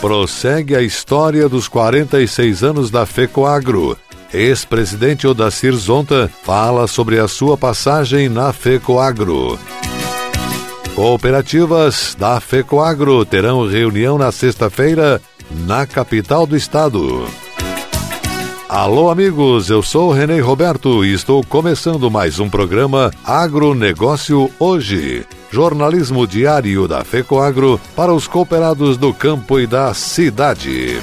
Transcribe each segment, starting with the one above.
Prossegue a história dos 46 anos da FECOAGRO. Ex-presidente Odacir Zonta fala sobre a sua passagem na FECOAGRO. Cooperativas da FECOAGRO terão reunião na sexta-feira na capital do estado. Alô, amigos, eu sou Renê Roberto e estou começando mais um programa Agronegócio Hoje. Jornalismo diário da FECOAGRO para os cooperados do campo e da cidade.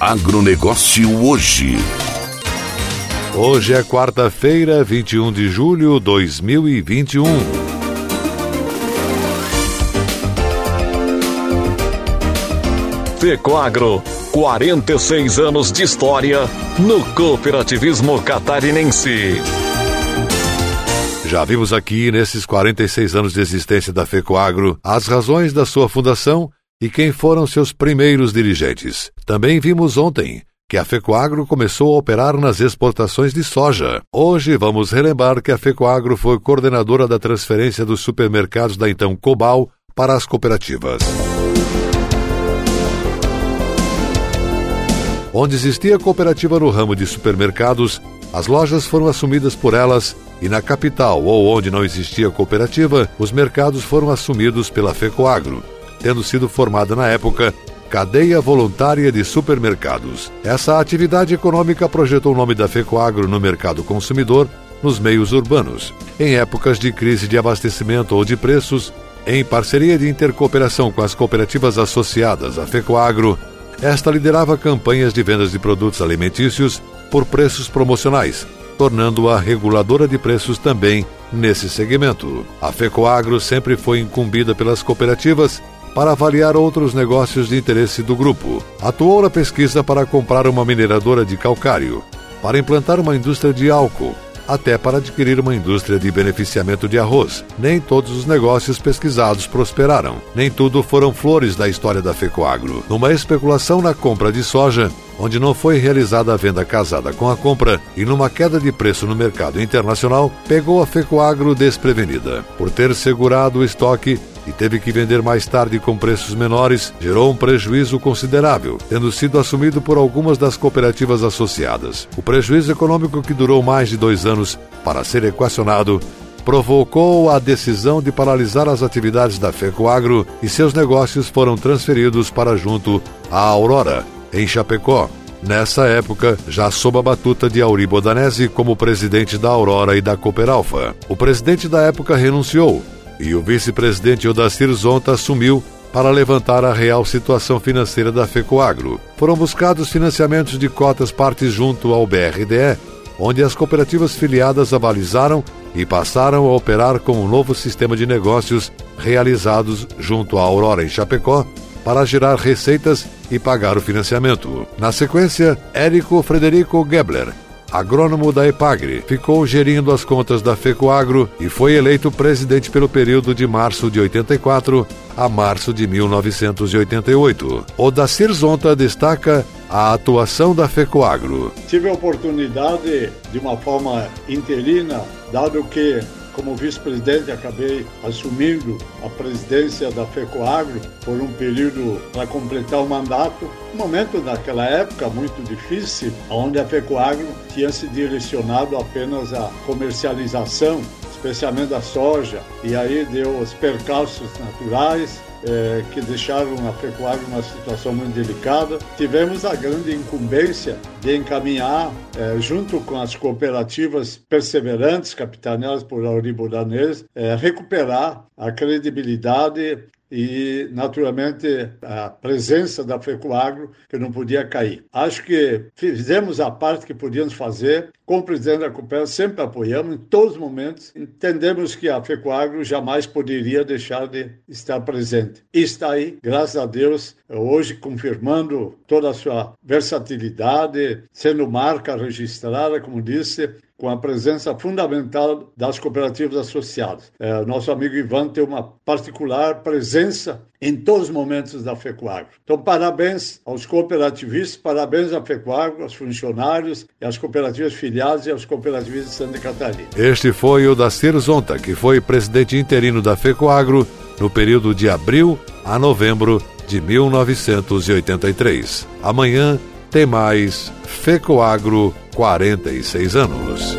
Agronegócio hoje. Hoje é quarta-feira, 21 de julho de 2021. Fecoagro, 46 anos de história no cooperativismo catarinense. Já vimos aqui, nesses 46 anos de existência da FECOAGRO, as razões da sua fundação e quem foram seus primeiros dirigentes. Também vimos ontem que a FECOAGRO começou a operar nas exportações de soja. Hoje vamos relembrar que a FECOAGRO foi coordenadora da transferência dos supermercados da então Cobal para as cooperativas. Onde existia cooperativa no ramo de supermercados, as lojas foram assumidas por elas e na capital ou onde não existia cooperativa, os mercados foram assumidos pela FECOAGRO, tendo sido formada na época Cadeia Voluntária de Supermercados. Essa atividade econômica projetou o nome da FECOAGRO no mercado consumidor nos meios urbanos. Em épocas de crise de abastecimento ou de preços, em parceria de intercooperação com as cooperativas associadas à FECOAGRO, esta liderava campanhas de vendas de produtos alimentícios por preços promocionais, tornando-a reguladora de preços também nesse segmento. A FECOAGRO sempre foi incumbida pelas cooperativas para avaliar outros negócios de interesse do grupo. Atuou na pesquisa para comprar uma mineradora de calcário, para implantar uma indústria de álcool, até para adquirir uma indústria de beneficiamento de arroz. Nem todos os negócios pesquisados prosperaram. Nem tudo foram flores da história da FECOAGRO. Numa especulação na compra de soja, onde não foi realizada a venda casada com a compra e numa queda de preço no mercado internacional, pegou a FECOAGRO desprevenida. Por ter segurado o estoque, e teve que vender mais tarde com preços menores, gerou um prejuízo considerável, tendo sido assumido por algumas das cooperativas associadas. O prejuízo econômico, que durou mais de dois anos para ser equacionado, provocou a decisão de paralisar as atividades da FECOAGRO e seus negócios foram transferidos para junto à Aurora, em Chapecó. Nessa época, já sob a batuta de Auri Bodanese como presidente da Aurora e da Cooperalfa. O presidente da época renunciou e o vice-presidente Odacir Zonta assumiu para levantar a real situação financeira da FECOAGRO. Foram buscados financiamentos de cotas partes junto ao BRDE, onde as cooperativas filiadas avalizaram e passaram a operar com um novo sistema de negócios realizados junto à Aurora em Chapecó para gerar receitas e pagar o financiamento. Na sequência, Érico Frederico Gebler, agrônomo da Epagre, ficou gerindo as contas da FECOAGRO e foi eleito presidente pelo período de março de 84 a março de 1988. O Dacir Zonta destaca a atuação da FECOAGRO. Tive a oportunidade, de uma forma interina, dado que como vice-presidente, acabei assumindo a presidência da FECOAGRO por um período para completar o mandato. Um momento naquela época muito difícil, onde a FECOAGRO tinha se direcionado apenas à comercialização, especialmente da soja, e aí deu os percalços naturais, é, que deixaram a pecuária numa situação muito delicada. Tivemos a grande incumbência de encaminhar, é, junto com as cooperativas perseverantes, capitaneadas por Auriburanês, é, recuperar a credibilidade e, naturalmente, a presença da FECOAGRO que não podia cair. Acho que fizemos a parte que podíamos fazer. Com o presidente da Coopera, sempre apoiamos em todos os momentos. Entendemos que a FECOAGRO jamais poderia deixar de estar presente. E está aí, graças a Deus, hoje confirmando toda a sua versatilidade, sendo marca registrada, como disse, com a presença fundamental das cooperativas associadas. É, nosso amigo Ivan tem uma particular presença em todos os momentos da FECOAGRO. Então, parabéns aos cooperativistas, parabéns à FECOAGRO, aos funcionários e às cooperativas filiadas e aos de Santa Catarina. Este foi o Dacir Zonta, que foi presidente interino da FECOAGRO no período de abril a novembro de 1983. Amanhã tem mais FECOAGRO 46 anos.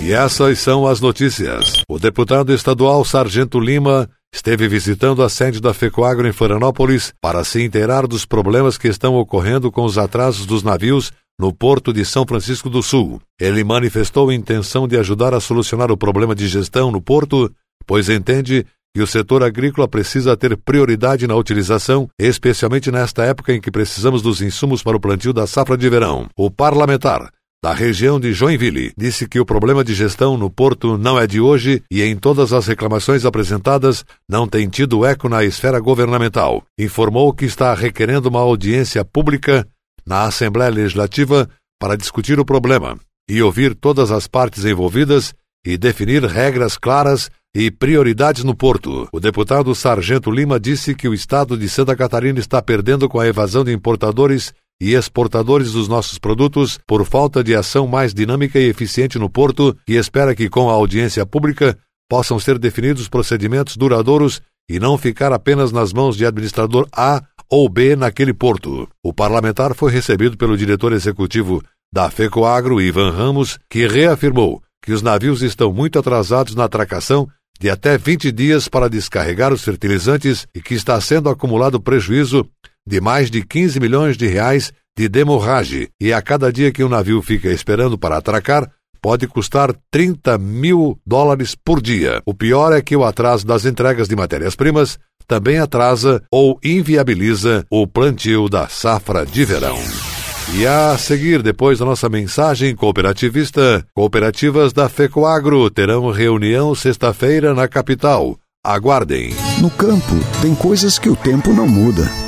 E essas são as notícias. O deputado estadual Sargento Lima esteve visitando a sede da FECOAGRO em Florianópolis para se inteirar dos problemas que estão ocorrendo com os atrasos dos navios no porto de São Francisco do Sul. Ele manifestou a intenção de ajudar a solucionar o problema de gestão no porto, pois entende e o setor agrícola precisa ter prioridade na utilização, especialmente nesta época em que precisamos dos insumos para o plantio da safra de verão. O parlamentar da região de Joinville, disse que o problema de gestão no porto não é de hoje e em todas as reclamações apresentadas não tem tido eco na esfera governamental. Informou que está requerendo uma audiência pública na Assembleia Legislativa para discutir o problema e ouvir todas as partes envolvidas e definir regras claras e prioridades no porto. O deputado Sargento Lima disse que o estado de Santa Catarina está perdendo com a evasão de importadores e exportadores dos nossos produtos por falta de ação mais dinâmica e eficiente no porto e espera que com a audiência pública possam ser definidos procedimentos duradouros e não ficar apenas nas mãos de administrador A ou B naquele porto. O parlamentar foi recebido pelo diretor executivo da FECOAGRO, Ivan Ramos, que reafirmou que os navios estão muito atrasados na atracação de até 20 dias para descarregar os fertilizantes e que está sendo acumulado prejuízo de mais de 15 milhões de reais de demorragem, e a cada dia que um navio fica esperando para atracar, pode custar 30 mil dólares por dia. O pior é que o atraso das entregas de matérias-primas também atrasa ou inviabiliza o plantio da safra de verão. E a seguir, depois da nossa mensagem cooperativista, cooperativas da FECOAGRO terão reunião sexta-feira na capital. Aguardem. No campo, tem coisas que o tempo não muda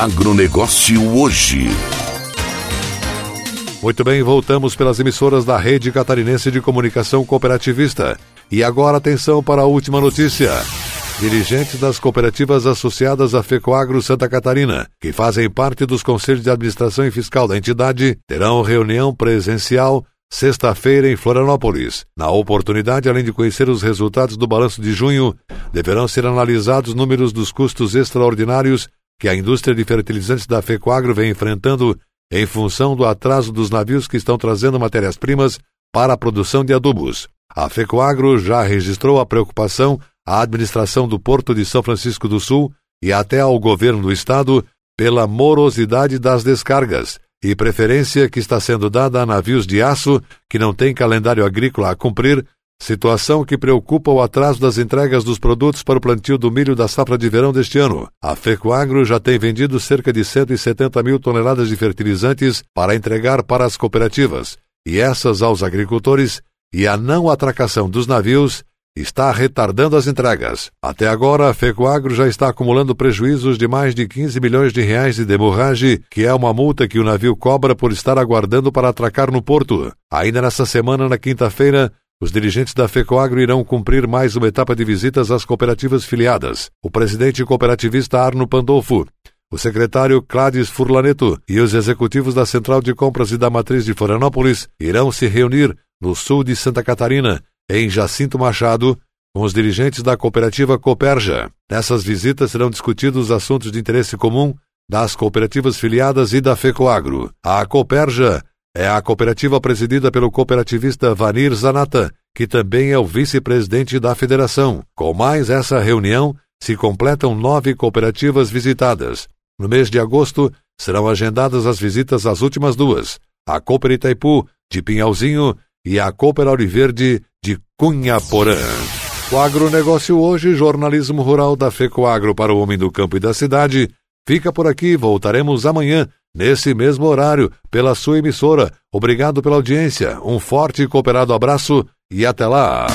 Agronegócio hoje. Muito bem, voltamos pelas emissoras da Rede Catarinense de Comunicação Cooperativista. E agora atenção para a última notícia. Dirigentes das cooperativas associadas à FECOAGRO Santa Catarina, que fazem parte dos conselhos de administração e fiscal da entidade, terão reunião presencial sexta-feira em Florianópolis. Na oportunidade, além de conhecer os resultados do balanço de junho, deverão ser analisados números dos custos extraordinários que a indústria de fertilizantes da FECOAGRO vem enfrentando em função do atraso dos navios que estão trazendo matérias-primas para a produção de adubos. A FECOAGRO já registrou a preocupação à administração do Porto de São Francisco do Sul e até ao governo do estado pela morosidade das descargas e preferência que está sendo dada a navios de aço que não têm calendário agrícola a cumprir, situação que preocupa o atraso das entregas dos produtos para o plantio do milho da safra de verão deste ano. A Fecoagro já tem vendido cerca de 170 mil toneladas de fertilizantes para entregar para as cooperativas, e essas aos agricultores, e a não atracação dos navios está retardando as entregas. Até agora, a Fecoagro já está acumulando prejuízos de mais de 15 milhões de reais de demorragem, que é uma multa que o navio cobra por estar aguardando para atracar no porto. Ainda nesta semana, na quinta-feira, os dirigentes da FECOAGRO irão cumprir mais uma etapa de visitas às cooperativas filiadas. O presidente cooperativista Arno Pandolfo, o secretário Cláudio Furlaneto e os executivos da Central de Compras e da Matriz de Florianópolis irão se reunir no sul de Santa Catarina em Jacinto Machado, com os dirigentes da cooperativa Cooperja. Nessas visitas serão discutidos assuntos de interesse comum das cooperativas filiadas e da FECOAGRO. A Cooperja é a cooperativa presidida pelo cooperativista Vanir Zanata, que também é o vice-presidente da federação. Com mais essa reunião, se completam nove cooperativas visitadas. No mês de agosto, serão agendadas as visitas às últimas duas, a Cooper Itaipu, de Pinhalzinho, e a Cooper Auriverde, de Cunha Porã. O agronegócio hoje, jornalismo rural da FECOAGRO para o homem do campo e da cidade. Fica por aqui, voltaremos amanhã, nesse mesmo horário, pela sua emissora. Obrigado pela audiência, um forte e cooperado abraço e até lá!